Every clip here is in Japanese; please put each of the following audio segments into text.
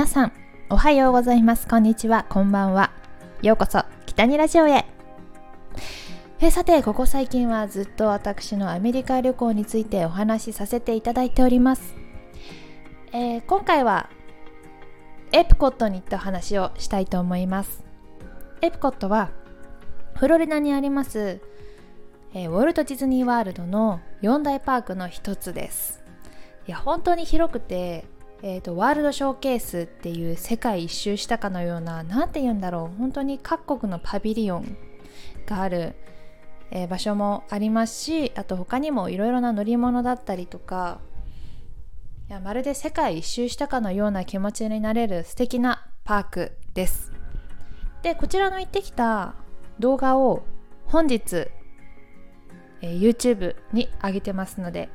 皆さんおはようございます。こんにちは。こんばんは。ようこそ北にラジオへ。えさてここ最近はずっと私のアメリカ旅行についてお話しさせていただいております、えー、今回はエプコットに行った話をしたいと思います。エプコットはフロリダにあります、えー、ウォルト・ディズニー・ワールドの4大パークの一つです。いや本当に広くてえーと、ワールドショーケースっていう世界一周したかのような何て言うんだろう。本当に各国のパビリオンがある、えー、場所もありますしあと他にもいろいろな乗り物だったりとかいやまるで世界一周したかのような気持ちになれる素敵なパークです。でこちらの行ってきた動画を本日、えー、YouTube に上げてますので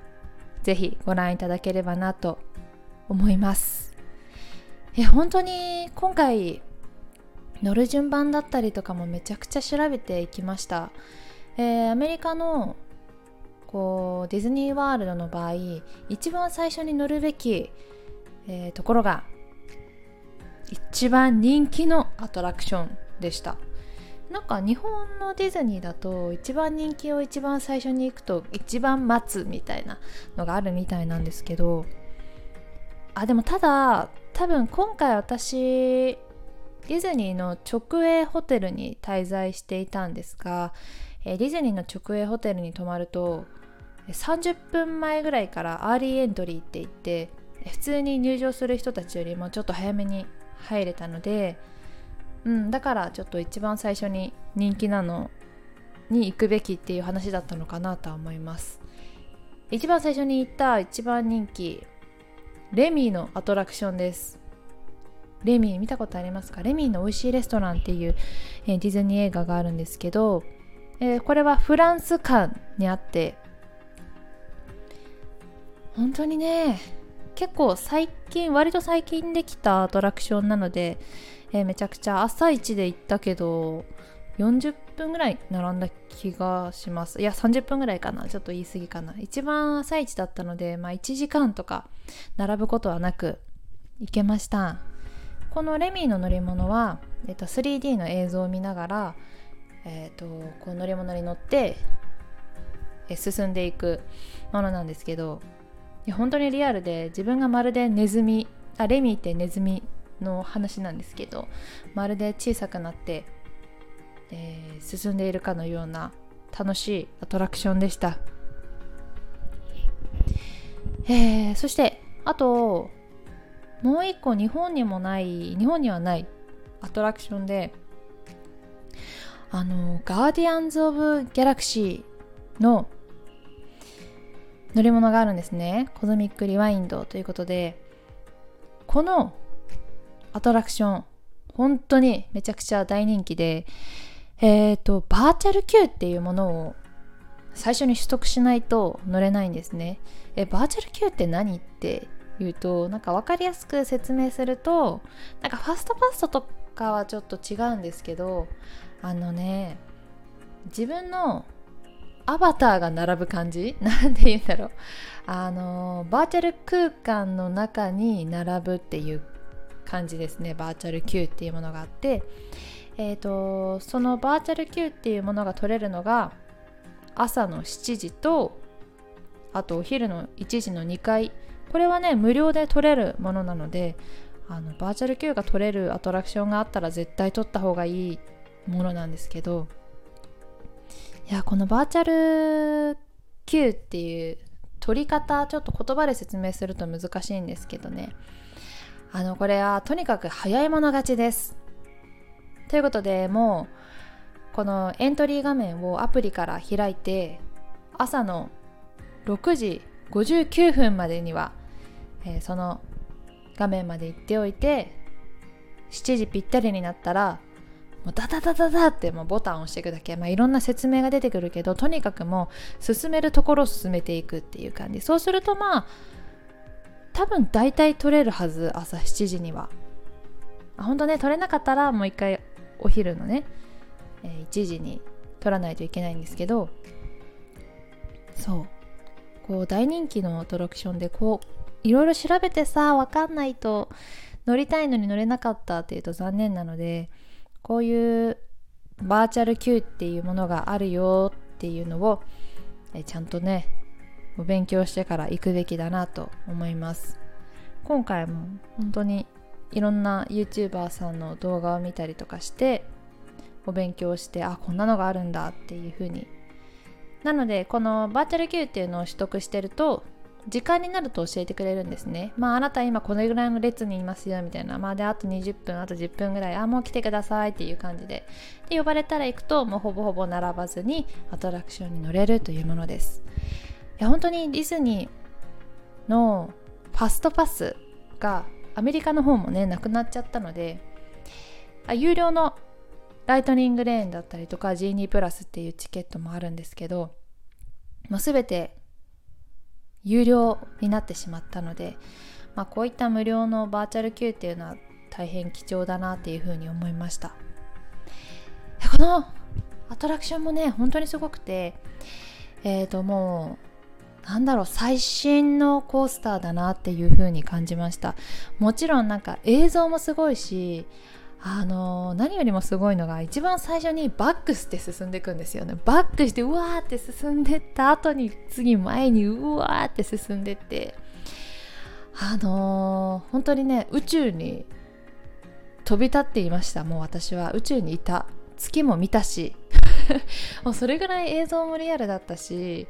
ぜひご覧いただければなと思います。いや本当に今回乗る順番だったりとかもめちゃくちゃ調べていきました、えー、アメリカのこうディズニーワールドの場合一番最初に乗るべき、えー、ところが一番人気のアトラクションでした。なんか日本のディズニーだと一番人気を一番最初に行くと一番待つみたいなのがあるみたいなんですけどあでもただ多分今回私ディズニーの直営ホテルに滞在していたんですが、えディズニーの直営ホテルに泊まると30分前ぐらいから early entry って言って普通に入場する人たちよりもちょっと早めに入れたので、うん、だからちょっと一番最初に人気なのに行くべきっていう話だったのかなとは思います。一番最初に行った一番人気レミーのアトラクションです。レミー見たことありますか？レミーの美味しいレストランっていう、え、ディズニー映画があるんですけど、えー、これはフランス館にあって本当にね結構最近割と最近できたアトラクションなので、えー、めちゃくちゃ朝一で行ったけど40分ぐらい並んだ気がします。いや30分ぐらいかな。ちょっと言い過ぎかな。一番朝一だったのでまあ1時間とか並ぶことはなく行けました。このレミーの乗り物は、えっと、3D の映像を見ながら、えっと、こう乗り物に乗って進んでいくものなんですけどいや本当にリアルで自分がまるでネズミあレミーってネズミの話なんですけどまるで小さくなってえー、進んでいるかのような楽しいアトラクションでした、えー、そしてあともう一個日本にもない日本にはないアトラクションであのガーディアンズ・オブ・ギャラクシーの乗り物があるんですね。コズミック・リワインドということでこのアトラクション本当にめちゃくちゃ大人気でえっ、ー、と、バーチャル Q っていうものを最初に取得しないと乗れないんですね。え、バーチャル Q って何って言うと、なんか分かりやすく説明すると、なんかファストパストとかはちょっと違うんですけど、あのね、自分のアバターが並ぶ感じ？なんて言うんだろう。あの、バーチャル空間の中に並ぶっていう感じですね。バーチャル Q っていうものがあって、えーと、そのバーチャル Q っていうものが取れるのが朝の7時とあとお昼の1時の2回。これはね無料で取れるものなのであのバーチャル Q が取れるアトラクションがあったら絶対取った方がいいものなんですけど。いやこのバーチャル Q っていう取り方ちょっと言葉で説明すると難しいんですけどね。あのこれはとにかく早い者勝ちです。ということでもうこのエントリー画面をアプリから開いて朝の6時59分までには、えー、その画面まで行っておいて7時ぴったりになったらもうダダダダダってもうボタンを押していくだけ、まあ、いろんな説明が出てくるけどとにかくもう進めるところを進めていくっていう感じ。そうするとまあ多分大体取れるはず朝7時には。本当ね取れなかったらもう一回お昼のね、えー、1時に撮らないといけないんですけどそう。こう大人気のアトラクションでこういろいろ調べてさ分かんないと乗りたいのに乗れなかったっていうと残念なのでこういうバーチャル Q っていうものがあるよっていうのをえちゃんとねお勉強してから行くべきだなと思います。今回も本当にいろんな YouTuber さんの動画を見たりとかしてお勉強してあこんなのがあるんだっていう風になのでこのバーチャル Q っていうのを取得してると時間になると教えてくれるんですね。まああなた今これぐらいの列にいますよみたいな。まあであと20分、あと10分ぐらい、あ、もう来てくださいっていう感じで。で、呼ばれたら行くともうほぼほぼ並ばずにアトラクションに乗れるというものです。いや、本当にディズニーのファストパスがアメリカの方もね、なくなっちゃったので、あ有料のライトニングレーンだったりとか G2 プラスっていうチケットもあるんですけど、もう全て有料になってしまったので、まあ、こういった無料のバーチャル Q っていうのは大変貴重だなっていうふうに思いました。このアトラクションもね本当にすごくてえっ、ー、ともうなんだろう最新のコースターだなっていう風に感じました。もちろんなんか映像もすごいしあの何よりもすごいのが一番最初にバックして進んでいくんですよね。バックしてうわーって進んでった後に次前にうわーって進んでって。あのー、本当にね宇宙に飛び立っていました。もう私は。宇宙にいた。月も見たし。もうそれぐらい映像もリアルだったし。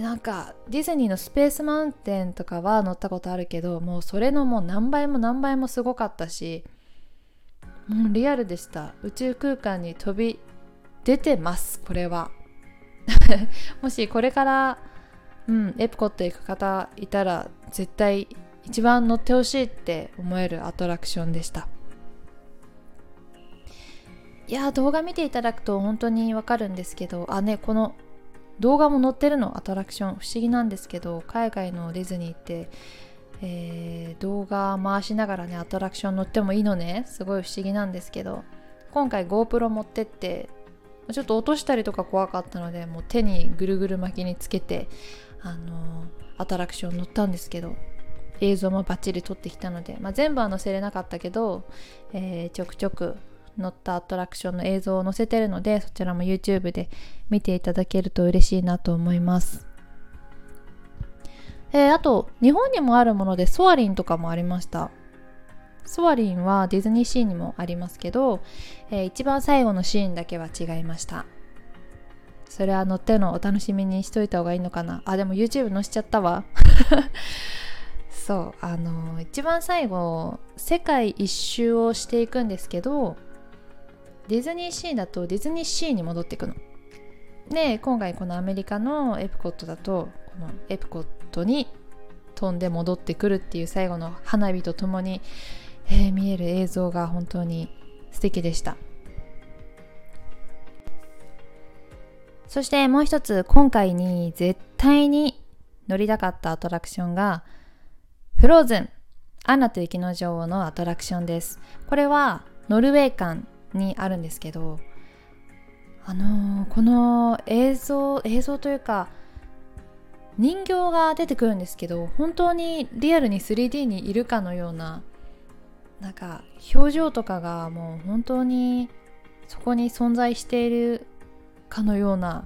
なんかディズニーのスペースマウンテンとかは乗ったことあるけどもうそれのもう何倍も何倍もすごかったしもうリアルでした。宇宙空間に飛び出てますこれは。もしこれからうんエプコット行く方いたら絶対一番乗ってほしいって思えるアトラクションでした。いや動画見ていただくと本当にわかるんですけどあねこの動画も載ってるのアトラクション。不思議なんですけど海外のディズニーってえー、動画回しながらねアトラクション乗ってもいいのね。すごい不思議なんですけど今回 GoPro 持ってってちょっと落としたりとか怖かったのでもう手にぐるぐる巻きにつけてあの、アトラクション乗ったんですけど映像もバッチリ撮ってきたので、まあ、全部は載せれなかったけど、えー、ちょくちょく乗ったアトラクションの映像を載せてるのでそちらも YouTube で見ていただけると嬉しいなと思います。えー、あと日本にもあるものでソアリンとかもありました。ソアリンはディズニーシーにもありますけど、えー、一番最後のシーンだけは違いました。それは乗ってのお楽しみにしといた方がいいのかな。あでも YouTube 載せちゃったわ。そうあのー、一番最後世界一周をしていくんですけどディズニーシーだとディズニーシーに戻っていくの。で今回このアメリカのエプコットだとこのエプコットに飛んで戻ってくるっていう最後の花火とともに、えー、見える映像が本当に素敵でした。そしてもう一つ今回に絶対に乗りたかったアトラクションがフローズンアナと雪の女王のアトラクションです。これはノルウェー館にあるんですけどあのー、この映像映像というか人形が出てくるんですけど本当にリアルに 3D にいるかのようななんか表情とかがもう本当にそこに存在しているかのような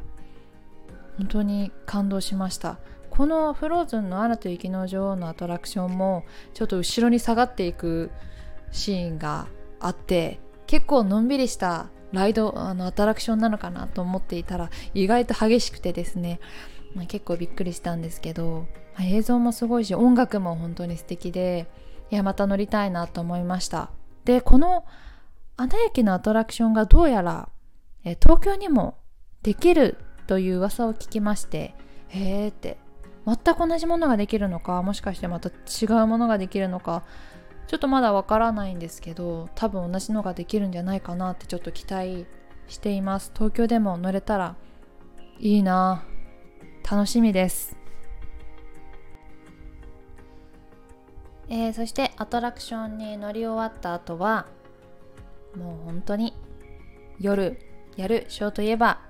本当に感動しました。このフローズンの「アナと雪の女王」のアトラクションもちょっと後ろに下がっていくシーンがあって結構のんびりしたライドあのアトラクションなのかなと思っていたら意外と激しくてですね。まあ、結構びっくりしたんですけど、まあ、映像もすごいし音楽も本当に素敵でいやまた乗りたいなと思いました。でこのアナ雪のアトラクションがどうやら、え東京にもできるという噂を聞きましてへえって。全く同じものができるのかもしかしてまた違うものができるのかちょっとまだわからないんですけど多分同じのができるんじゃないかなってちょっと期待しています。東京でも乗れたらいいな。楽しみです、えー、そしてアトラクションに乗り終わった後はもう本当に夜やるショーといえば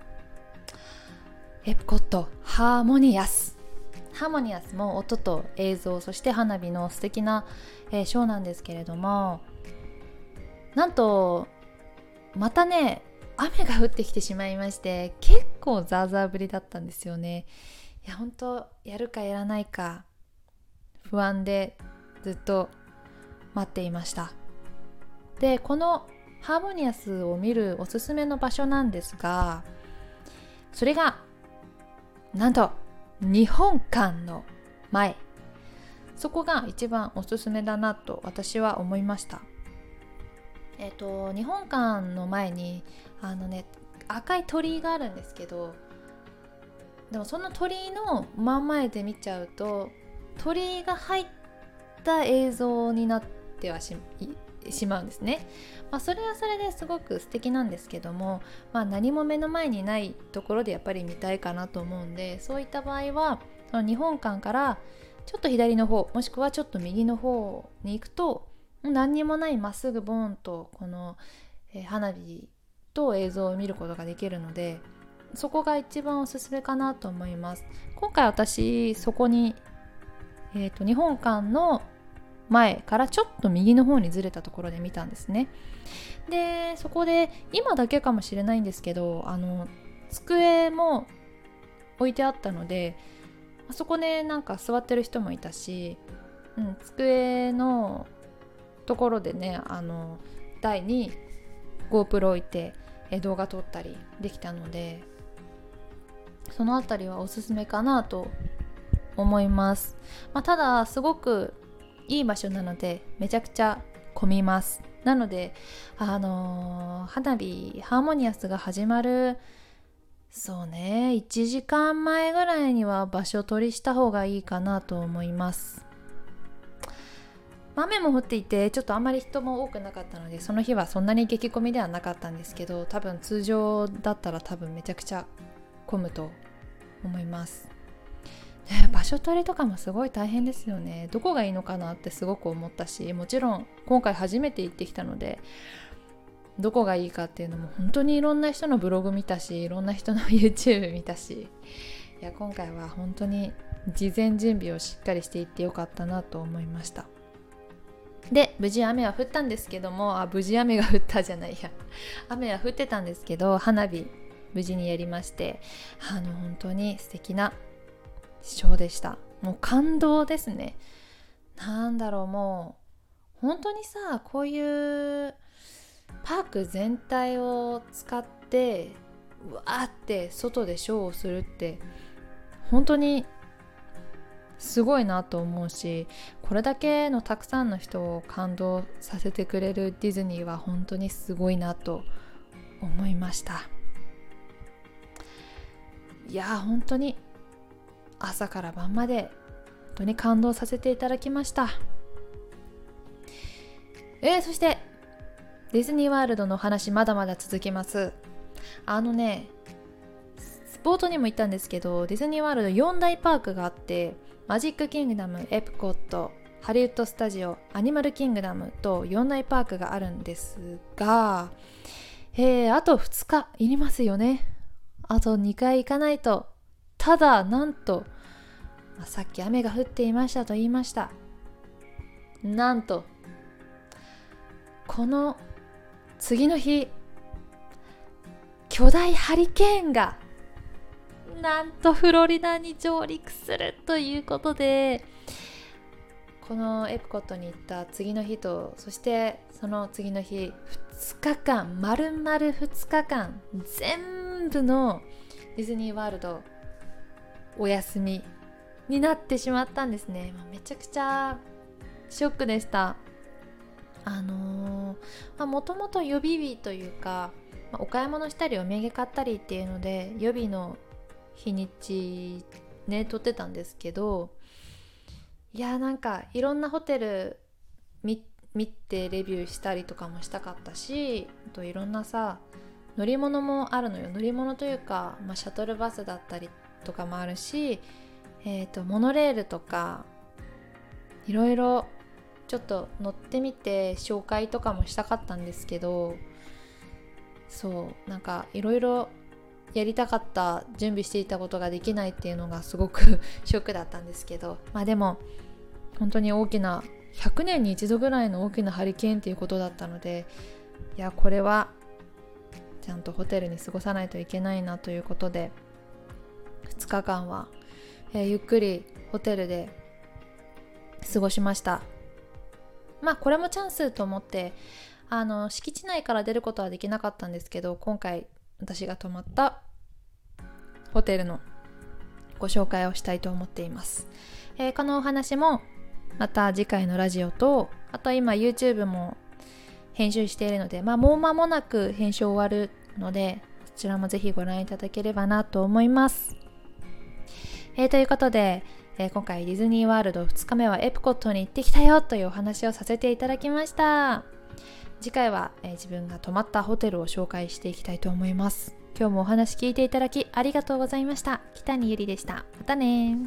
エプコットハーモニアス。ハーモニアスも音と映像そして花火の素敵な、えー、ショーなんですけれどもなんとまたね雨が降ってきてしまいまして結構ザーザー降りだったんですよね。いや本当やるかやらないか不安でずっと待っていました。でこのハーモニアスを見るおすすめの場所なんですがそれがなんと日本館の前。そこが一番おすすめだなと私は思いました。えっ、と日本館の前にあのね赤い鳥居があるんですけどでもその鳥居の真ん前で見ちゃうと鳥居が入った映像になってはししまうんですね、まあ、それはそれですごく素敵なんですけども、まあ、何も目の前にないところでやっぱり見たいかなと思うんでそういった場合はその日本館からちょっと左の方もしくはちょっと右の方に行くと何にもないまっすぐボーンとこの、え、花火と映像を見ることができるのでそこが一番おすすめかなと思います。今回私そこに、えーと、日本館の前からちょっと右の方にずれたところで見たんですね。でそこで今だけかもしれないんですけどあの机も置いてあったのであそこでなんか座ってる人もいたし、うん、机のところでねあの台に GoPro 置いて動画撮ったりできたのでその辺りはおすすめかなと思います、まあ、ただすごくいい場所なのでめちゃくちゃ混みます。なのであのー、花火ハーモニアスが始まるそうね1時間前ぐらいには場所取りした方がいいかなと思います。雨も降っていてちょっとあんまり人も多くなかったのでその日はそんなに激混みではなかったんですけど多分通常だったら多分めちゃくちゃ混むと思います、ね、場所取りとかもすごい大変ですよね。どこがいいのかなってすごく思ったしもちろん今回初めて行ってきたのでどこがいいかっていうのも本当にいろんな人のブログ見たしいろんな人の YouTube 見たしいや今回は本当に事前準備をしっかりしていってよかったなと思いました。で無事雨は降ったんですけどもあ無事雨が降ったじゃないや。雨は降ってたんですけど花火無事にやりましてあの本当に素敵なショーでした。もう感動ですね。なんだろうもう本当にさこういうパーク全体を使ってうわーって外でショーをするって本当にすごいなと思うしこれだけのたくさんの人を感動させてくれるディズニーは本当にすごいなと思いました。いや本当に朝から晩まで本当に感動させていただきました。えー、そしてディズニーワールドの話まだまだ続きます。あのねスポートにも言ったんですけどディズニーワールド4大パークがあってマジックキングダムエプコットハリウッドスタジオアニマルキングダムと4大パークがあるんですが、えー、あと2日いりますよね。あと2回行かないとただなんと、さっき雨が降っていましたと言いました。なんとこの次の日巨大ハリケーンがなんとフロリダに上陸するということでこのエプコットに行った次の日とそしてその次の日2日間丸々2日間全部のディズニーワールドお休みになってしまったんですね。めちゃくちゃショックでした。あのー、もともと予備日というか、まあ、お買い物したりお土産買ったりっていうので予備の日にちね撮ってたんですけどいやーなんかいろんなホテル見てレビューしたりとかもしたかったしあといろんなさ乗り物もあるのよ。乗り物というか、まあ、シャトルバスだったりとかもあるし、えーと、モノレールとかいろいろちょっと乗ってみて紹介とかもしたかったんですけどそうなんかいろいろやりたかった準備していたことができないっていうのがすごく ショックだったんですけどまあでも本当に大きな100年に一度ぐらいの大きなハリケーンっていうことだったのでいやこれはちゃんとホテルに過ごさないといけないなということで2日間は、えー、ゆっくりホテルで過ごしました。まあこれもチャンスと思ってあの敷地内から出ることはできなかったんですけど今回私が泊まったホテルのご紹介をしたいと思っています、えー、このお話もまた次回のラジオとあと今 YouTube も編集しているので、まあ、もう間もなく編集終わるのでそちらもぜひご覧いただければなと思います、えー、ということで、えー、今回ディズニーワールド2日目はエプコットに行ってきたよというお話をさせていただきました。次回は、えー、自分が泊まったホテルを紹介していきたいと思います。今日もお話聞いていただきありがとうございました。北にゆりでした。またね